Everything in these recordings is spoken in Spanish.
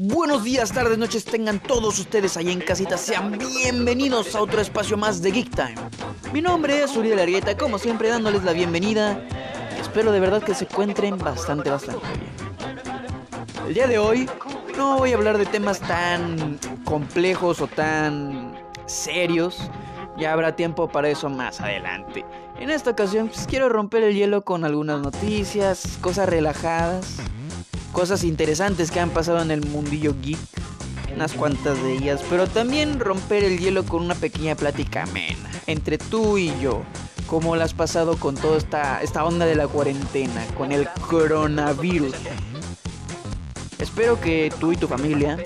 Buenos días, tardes, noches, tengan todos ustedes ahí en casita. Sean bienvenidos a otro espacio más de Geek Time. Mi nombre es Uriel Argueta, como siempre dándoles la bienvenida. Espero de verdad que se encuentren bastante, bastante bien. El día de hoy no voy a hablar de temas tan complejos o tan serios. Ya habrá tiempo para eso más adelante. En esta ocasión pues, quiero romper el hielo con algunas noticias, cosas relajadas cosas interesantes que han pasado en el mundillo geek, unas cuantas de ellas, pero también romper el hielo con una pequeña plática amena entre tú y yo. ¿Cómo lo has pasado con toda esta, esta onda de la cuarentena, con el coronavirus? Espero que tú y tu familia,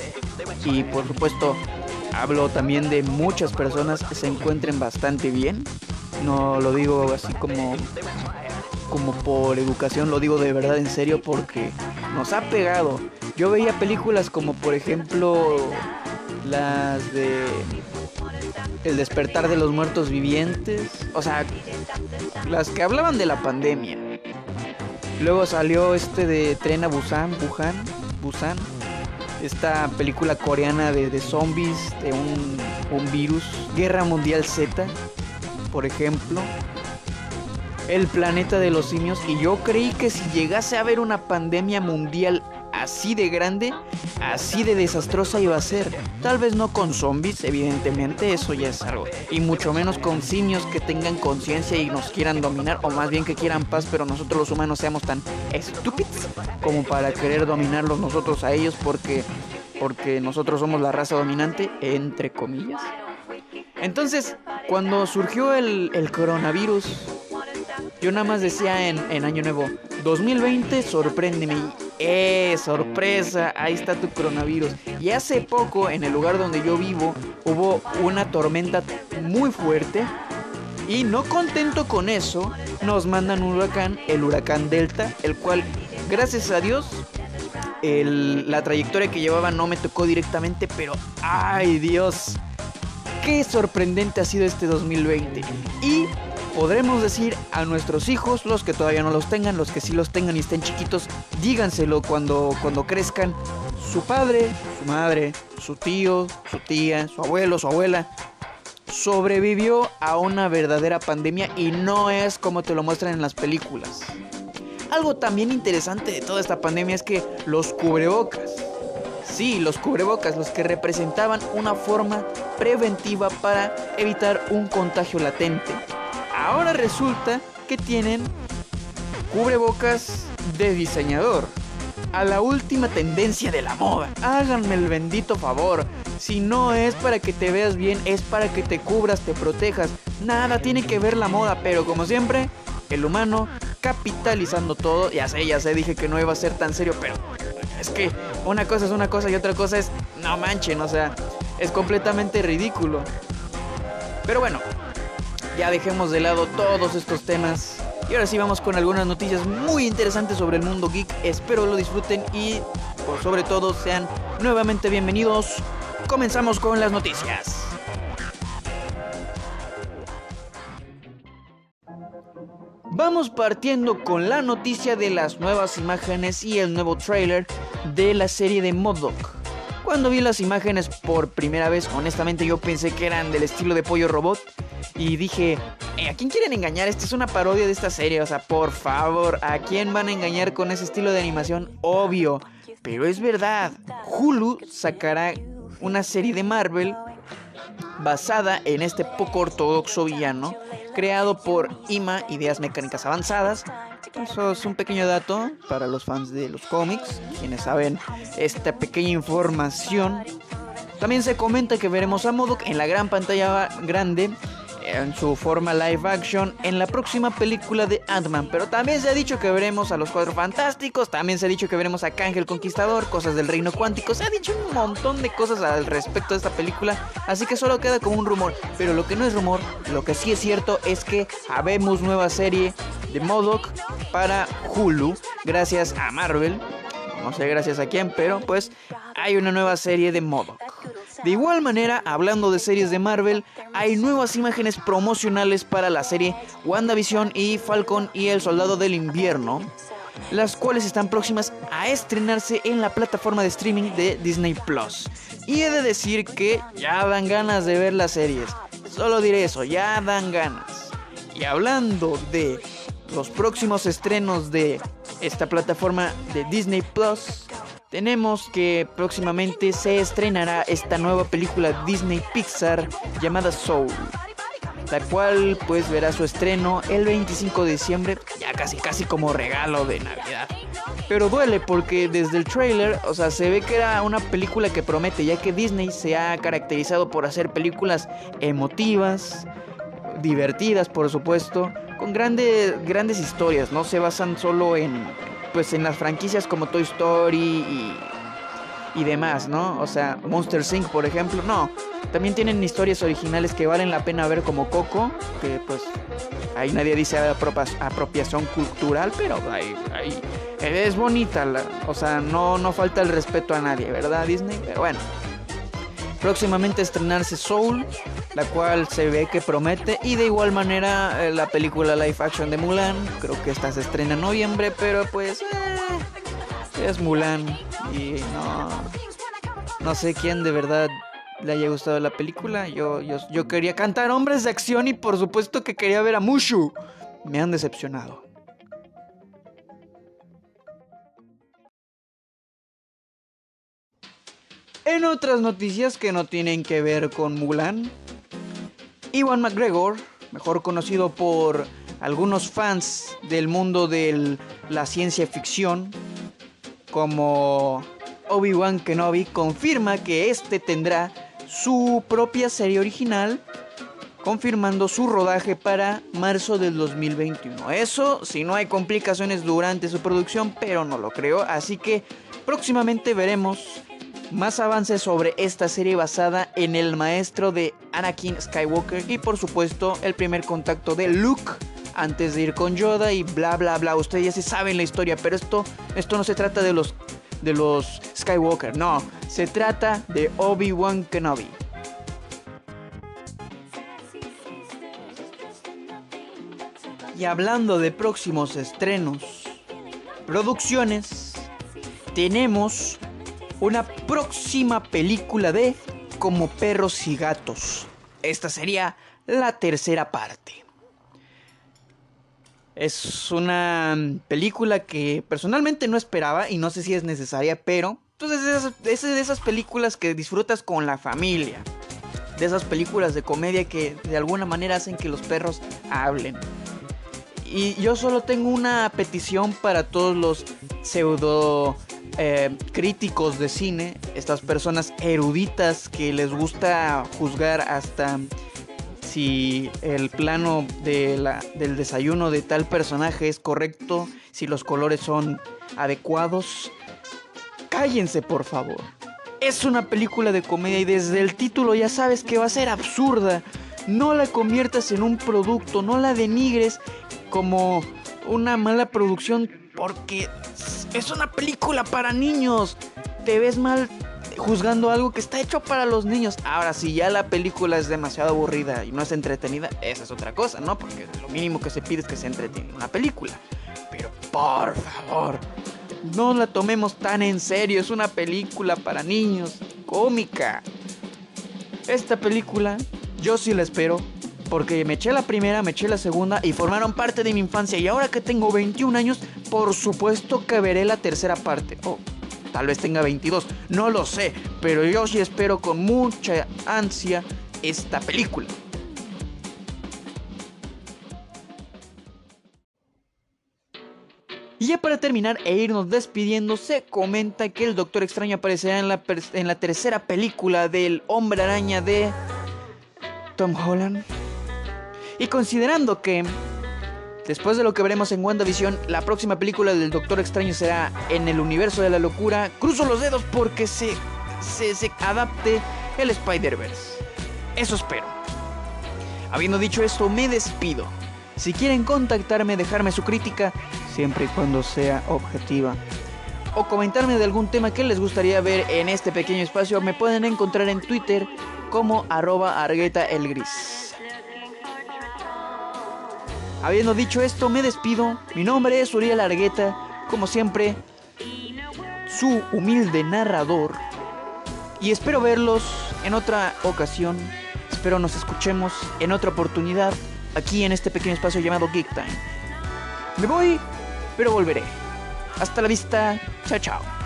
y por supuesto hablo también de muchas personas, se encuentren bastante bien. No lo digo así como como por educación, lo digo de verdad en serio porque nos ha pegado. Yo veía películas como por ejemplo las de El despertar de los muertos vivientes, o sea, las que hablaban de la pandemia. Luego salió este de Tren a Busan, Wuhan, Busan, esta película coreana de, de zombies, de un, un virus, Guerra Mundial Z, por ejemplo el planeta de los simios y yo creí que si llegase a haber una pandemia mundial así de grande, así de desastrosa iba a ser. Tal vez no con zombies, evidentemente, eso ya es algo. Y mucho menos con simios que tengan conciencia y nos quieran dominar, o más bien que quieran paz, pero nosotros los humanos seamos tan estúpidos como para querer dominarlos nosotros a ellos porque, porque nosotros somos la raza dominante, entre comillas. Entonces, cuando surgió el, el coronavirus, yo nada más decía en, Año Nuevo, 2020, sorpréndeme. ¡Eh, sorpresa! Ahí está tu coronavirus. Y hace poco, en el lugar donde yo vivo, hubo una tormenta muy fuerte. Y no contento con eso, nos mandan un huracán, el huracán Delta, el cual, gracias a Dios, la trayectoria que llevaba no me tocó directamente, pero ¡ay Dios! ¡Qué sorprendente ha sido este 2020! Y podremos decir a nuestros hijos, los que todavía no los tengan, los que sí los tengan y estén chiquitos, díganselo cuando, cuando crezcan. Su padre, su madre, su tío, su tía, su abuelo, su abuela, sobrevivió a una verdadera pandemia y no es como te lo muestran en las películas. Algo también interesante de toda esta pandemia es que los cubrebocas, sí, los cubrebocas, los que representaban una forma preventiva para evitar un contagio latente, Ahora resulta que tienen cubrebocas de diseñador. A la última tendencia de la moda. Háganme el bendito favor. Si no es para que te veas bien, es para que te cubras, te protejas. Nada tiene que ver la moda, pero como siempre, el humano capitalizando todo. Ya sé, ya sé, dije que no iba a ser tan serio, pero es que una cosa es una cosa y otra cosa es, no manchen, o sea, es completamente ridículo. Pero bueno, ya dejemos de lado todos estos temas. Y ahora sí vamos con algunas noticias muy interesantes sobre el mundo geek. Espero lo disfruten y por sobre todo sean nuevamente bienvenidos. Comenzamos con las noticias. Vamos partiendo con la noticia de las nuevas imágenes y el nuevo trailer de la serie de Modoc. Cuando vi las imágenes por primera vez, honestamente yo pensé que eran del estilo de pollo robot y dije, eh, ¿a quién quieren engañar? Esta es una parodia de esta serie, o sea, por favor, ¿a quién van a engañar con ese estilo de animación? Obvio, pero es verdad, Hulu sacará una serie de Marvel basada en este poco ortodoxo villano, creado por IMA, Ideas Mecánicas Avanzadas. Eso es un pequeño dato para los fans de los cómics, quienes saben esta pequeña información. También se comenta que veremos a Modok en la gran pantalla grande en su forma live action en la próxima película de Ant-Man. Pero también se ha dicho que veremos a los Cuatro Fantásticos, también se ha dicho que veremos a Kang Conquistador, cosas del Reino Cuántico. Se ha dicho un montón de cosas al respecto de esta película, así que solo queda como un rumor. Pero lo que no es rumor, lo que sí es cierto es que habemos nueva serie de Modoc para Hulu, gracias a Marvel. No sé gracias a quién, pero pues hay una nueva serie de Modoc. De igual manera, hablando de series de Marvel, hay nuevas imágenes promocionales para la serie WandaVision y Falcon y el Soldado del Invierno. las cuales están próximas a estrenarse en la plataforma de streaming de Disney Plus. Y he de decir que ya dan ganas de ver las series. Solo diré eso, ya dan ganas. Y hablando de los próximos estrenos de esta plataforma de Disney Plus, tenemos que próximamente se estrenará esta nueva película Disney Pixar llamada Soul, la cual pues verá su estreno el 25 de diciembre, ya casi casi como regalo de Navidad. Pero duele porque desde el trailer, o sea, se ve que era una película que promete, ya que Disney se ha caracterizado por hacer películas emotivas, divertidas por supuesto, con grandes, grandes historias, no se basan solo en pues en las franquicias como Toy Story y, y demás, ¿no? O sea, Monster Inc., por ejemplo, no. También tienen historias originales que valen la pena ver como Coco, que pues ahí nadie dice apropiación cultural, pero ahí, ahí es bonita, o sea, no, no falta el respeto a nadie, ¿verdad Disney? Pero bueno. Próximamente estrenarse Soul, la cual se ve que promete. Y de igual manera eh, la película live action de Mulan. Creo que esta se estrena en noviembre, pero pues eh, es Mulan. Y no, no sé quién de verdad le haya gustado la película. Yo, yo, yo quería cantar hombres de acción y por supuesto que quería ver a Mushu. Me han decepcionado. En otras noticias que no tienen que ver con Mulan, Iwan McGregor, mejor conocido por algunos fans del mundo de la ciencia ficción, como Obi-Wan Kenobi, confirma que este tendrá su propia serie original, confirmando su rodaje para marzo del 2021. Eso si no hay complicaciones durante su producción, pero no lo creo, así que próximamente veremos más avances sobre esta serie basada en el maestro de Anakin Skywalker y por supuesto el primer contacto de Luke antes de ir con Yoda y bla bla bla. Ustedes ya se saben la historia, pero esto, esto no se trata de los, de los Skywalker, no, se trata de Obi-Wan Kenobi. Y hablando de próximos estrenos, producciones, tenemos una próxima película de Como perros y gatos. Esta sería la tercera parte. Es una película que personalmente no esperaba y no sé si es necesaria, pero entonces pues, es de esas películas que disfrutas con la familia. De esas películas de comedia que de alguna manera hacen que los perros hablen. Y yo solo tengo una petición para todos los pseudo eh, críticos de cine, estas personas eruditas que les gusta juzgar hasta si el plano de del desayuno de tal personaje es correcto, si los colores son adecuados. Cállense, por favor. Es una película de comedia y desde el título ya sabes que va a ser absurda. No la conviertas en un producto, no la denigres como una mala producción porque es una película para niños. Te ves mal juzgando algo que está hecho para los niños. Ahora, si ya la película es demasiado aburrida y no es entretenida, esa es otra cosa, ¿no? Porque lo mínimo que se pide es que se entretenga una película. Pero por favor, no la tomemos tan en serio. Es una película para niños, cómica. Esta película, yo sí la espero. Porque me eché la primera, me eché la segunda y formaron parte de mi infancia. Y ahora que tengo 21 años, por supuesto que veré la tercera parte. Oh, tal vez tenga 22, no lo sé. Pero yo sí espero con mucha ansia esta película. Y ya para terminar e irnos despidiendo, se comenta que el Doctor Extraño aparecerá en la, en la tercera película del Hombre Araña de Tom Holland. Y considerando que después de lo que veremos en WandaVision, la próxima película del Doctor Extraño será en el universo de la locura, cruzo los dedos porque se, se, se adapte el Spider-Verse. Eso espero. Habiendo dicho esto, me despido. Si quieren contactarme, dejarme su crítica, siempre y cuando sea objetiva, o comentarme de algún tema que les gustaría ver en este pequeño espacio, me pueden encontrar en Twitter como arroba argueta el gris. Habiendo dicho esto, me despido. Mi nombre es Uriel Argueta. como siempre, su humilde narrador. Y espero verlos en otra ocasión. Espero nos escuchemos en otra oportunidad aquí en este pequeño espacio llamado Geek Time. Me voy, pero volveré. Hasta la vista. Chao, chao.